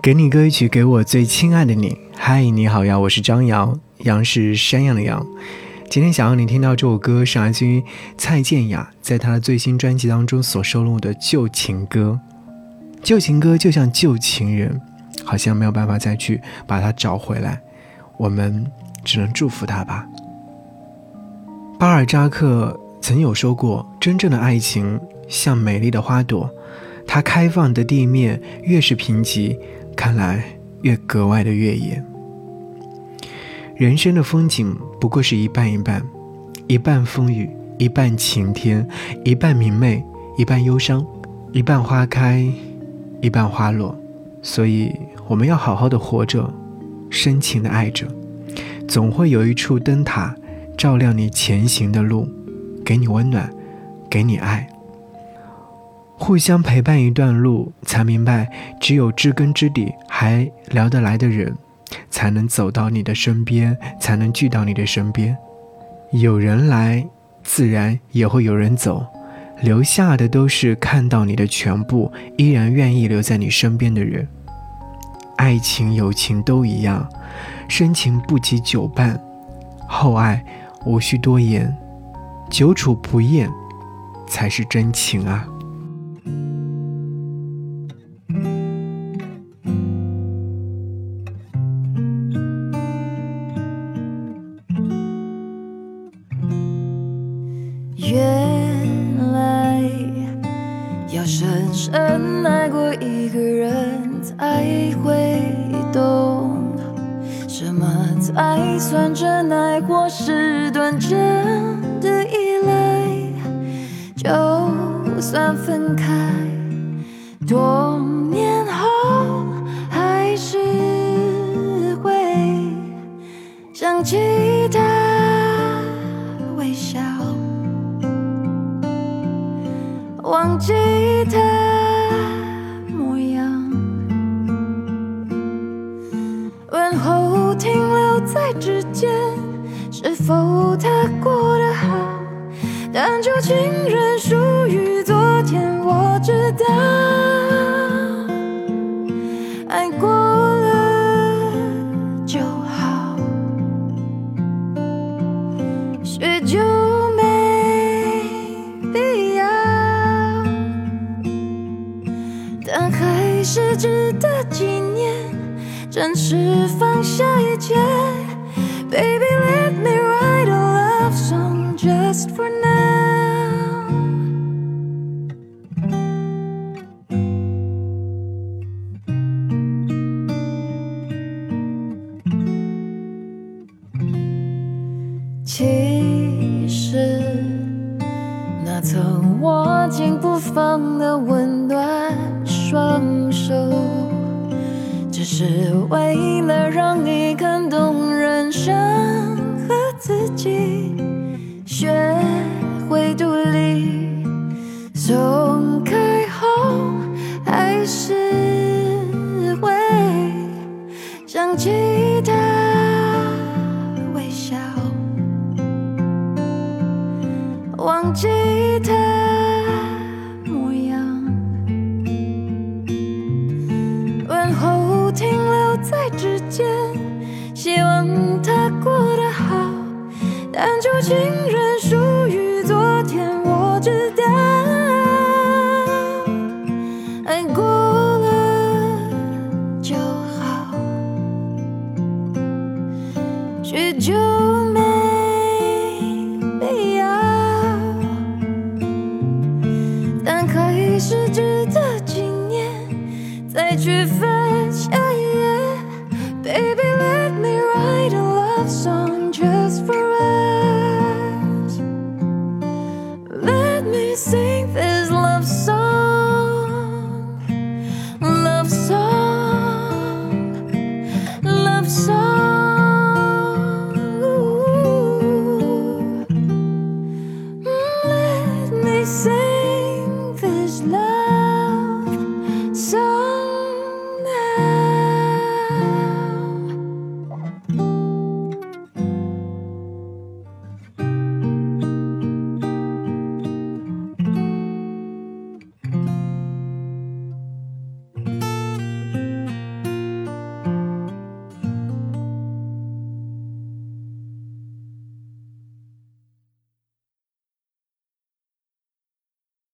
给你歌一曲，给我最亲爱的你。嗨，你好呀，我是张扬，杨是山羊的羊。今天想要你听到这首歌，是来自于蔡健雅在她的最新专辑当中所收录的旧情歌。旧情歌就像旧情人，好像没有办法再去把它找回来，我们只能祝福他吧。巴尔扎克曾有说过：“真正的爱情像美丽的花朵，它开放的地面越是贫瘠，看来越格外的越野。”人生的风景不过是一半一半，一半风雨，一半晴天，一半明媚，一半忧伤，一半花开，一半花落。所以我们要好好的活着，深情的爱着，总会有一处灯塔。照亮你前行的路，给你温暖，给你爱。互相陪伴一段路，才明白，只有知根知底还聊得来的人，才能走到你的身边，才能聚到你的身边。有人来，自然也会有人走，留下的都是看到你的全部，依然愿意留在你身边的人。爱情、友情都一样，深情不及久伴，厚爱。无需多言，久处不厌，才是真情啊！原来要深深爱过一个人，才会懂。什么才算真爱，或是短暂的依赖？就算分开，多年后还是会想起之间是否他过得好？但旧情人属于昨天，我知道。爱过了就好，许久没必要，但还是值得纪念。暂时放下一切。Baby, let me write a love song just for now. 其实，那曾握紧不放的温暖双手，只是为了让你看懂人。生和自己学会独立，松开后还是会想起他微笑，忘记在指尖。希望他过得好，但旧情人属于昨天，我知道。爱过了就好，许久没必要，但还是值得纪念，再去分。